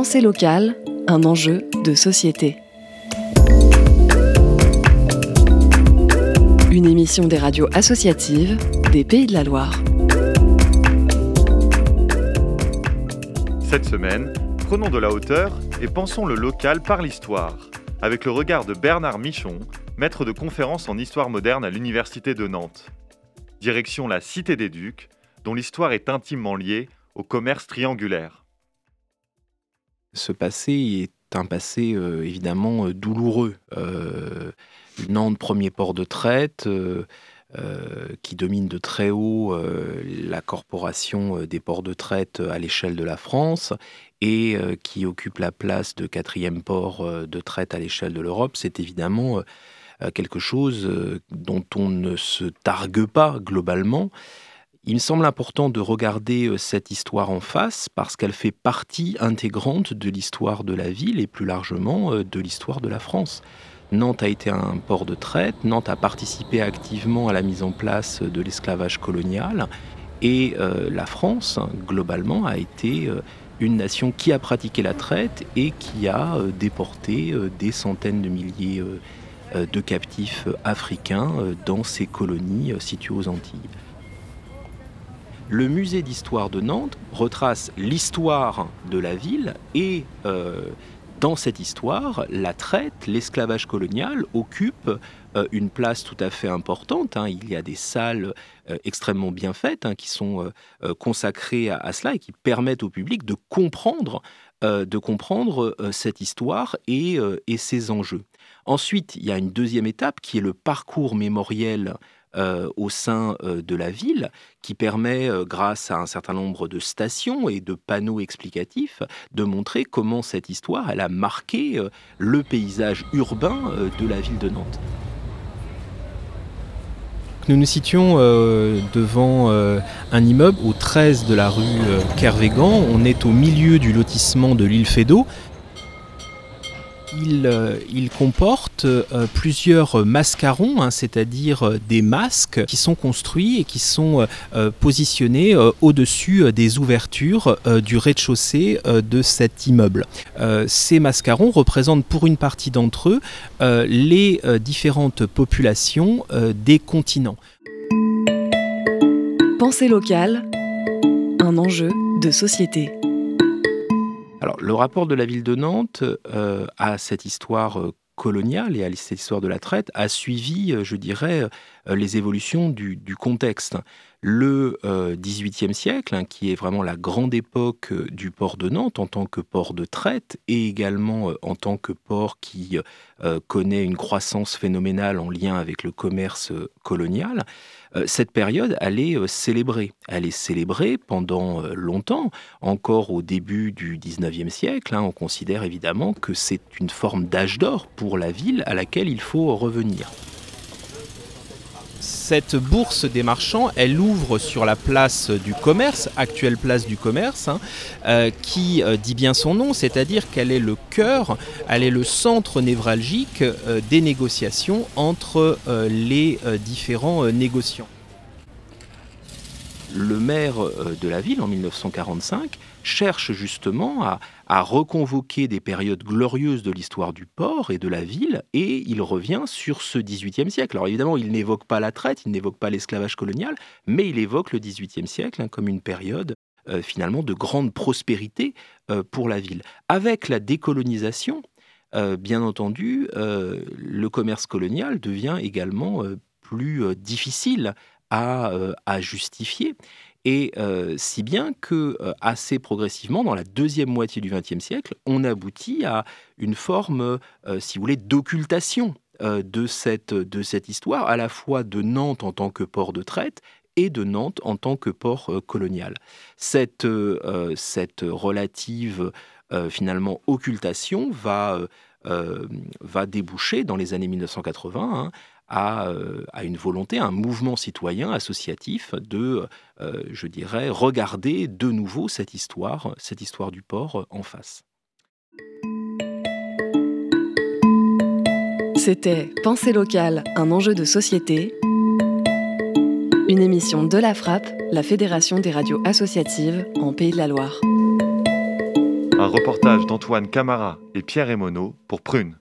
Pensée locale, un enjeu de société. Une émission des radios associatives des Pays de la Loire. Cette semaine, prenons de la hauteur et pensons le local par l'histoire, avec le regard de Bernard Michon, maître de conférences en histoire moderne à l'Université de Nantes. Direction la Cité des Ducs, dont l'histoire est intimement liée au commerce triangulaire. Ce passé est un passé euh, évidemment euh, douloureux. Euh, Nantes, premier port de traite, qui domine de très haut la corporation des ports de traite à l'échelle de la France et qui occupe la place de quatrième port de traite à l'échelle de l'Europe, c'est évidemment quelque chose dont on ne se targue pas globalement. Il me semble important de regarder euh, cette histoire en face parce qu'elle fait partie intégrante de l'histoire de la ville et plus largement euh, de l'histoire de la France. Nantes a été un port de traite, Nantes a participé activement à la mise en place de l'esclavage colonial et euh, la France, globalement, a été une nation qui a pratiqué la traite et qui a déporté des centaines de milliers de captifs africains dans ses colonies situées aux Antilles. Le musée d'histoire de Nantes retrace l'histoire de la ville et euh, dans cette histoire, la traite, l'esclavage colonial occupe euh, une place tout à fait importante. Hein. Il y a des salles euh, extrêmement bien faites hein, qui sont consacrées à, cela et qui permettent au public de comprendre, cette histoire et, ses enjeux. Ensuite, il y a une deuxième étape qui est le parcours mémoriel euh, au sein euh, de la ville qui permet, euh, grâce à un certain nombre de stations et de panneaux explicatifs, de montrer comment cette histoire a marqué le paysage urbain de la ville de Nantes. Nous nous situons devant un immeuble au 13 de la rue Kervégan. On est au milieu du lotissement de l'île Fédot, euh, il, comporte euh, plusieurs mascarons, hein, c'est-à-dire euh, des masques qui sont construits et qui sont positionnés au-dessus des ouvertures du rez-de-chaussée de cet immeuble. ces mascarons représentent pour une partie d'entre eux les différentes populations des continents. Pensée locale, un enjeu de société. Alors, le rapport de la ville de Nantes euh, à cette histoire euh, coloniale et à cette histoire de la traite a suivi, euh, je dirais, les évolutions du, contexte. Le XVIIIe siècle, hein, qui est vraiment la grande époque du port de Nantes en tant que port de traite et également en tant que port qui connaît une croissance phénoménale en lien avec le commerce colonial, cette période, elle est euh, célébrée. Elle est célébrée pendant euh, longtemps, encore au début du 19e siècle. Hein. on considère évidemment que c'est une forme d'âge d'or pour la ville à laquelle il faut revenir cette bourse des marchands, elle ouvre sur la place du commerce, actuelle place du commerce, hein, euh, qui euh, dit bien son nom, c'est-à-dire qu'elle est le cœur, elle est le centre névralgique euh, des négociations entre les différents négociants le maire de la ville en 1945 cherche justement à, reconvoquer des périodes glorieuses de l'histoire du port et de la ville, et il revient sur ce XVIIIe siècle. Alors évidemment, il n'évoque pas la traite, il n'évoque pas l'esclavage colonial, mais il évoque le XVIIIe siècle hein, comme une période euh, finalement de grande prospérité euh, pour la ville. Avec la décolonisation, euh, bien entendu, le commerce colonial devient également plus difficile à, à justifier. Et euh, si bien que euh, assez progressivement, dans la deuxième moitié du XXe siècle, on aboutit à une forme, euh, si vous voulez, d'occultation de, cette, de cette histoire, à la fois de Nantes en tant que port de traite et de Nantes en tant que port colonial. Cette, cette relative, finalement, occultation va, va déboucher dans les années 1980 euh, à, une volonté, un mouvement citoyen associatif de, euh, je dirais, regarder de nouveau cette histoire, cette histoire du port en face. C'était Pensée locale, un enjeu de société. Une émission de la Frappe, la Fédération des radios associatives en Pays de la Loire. Un reportage d'Antoine Camara et Pierre Emono pour Prune.